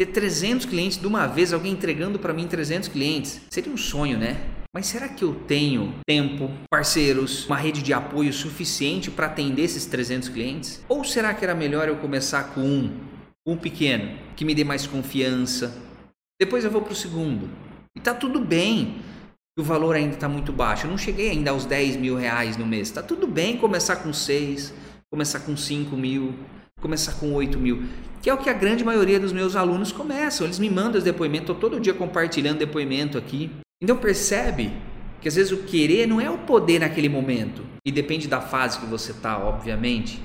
ter 300 clientes de uma vez, alguém entregando para mim 300 clientes. Seria um sonho, né? Mas será que eu tenho tempo, parceiros, uma rede de apoio suficiente para atender esses 300 clientes? Ou será que era melhor eu começar com um, um pequeno, que me dê mais confiança? Depois eu vou para o segundo. E tá tudo bem. O valor ainda está muito baixo. Eu não cheguei ainda aos 10 mil reais no mês. Tá tudo bem começar com 6, começar com 5 mil, começar com 8 mil. Que é o que a grande maioria dos meus alunos começam. Eles me mandam os depoimentos. Estou todo dia compartilhando depoimento aqui. Então percebe que às vezes o querer não é o poder naquele momento. E depende da fase que você está, obviamente.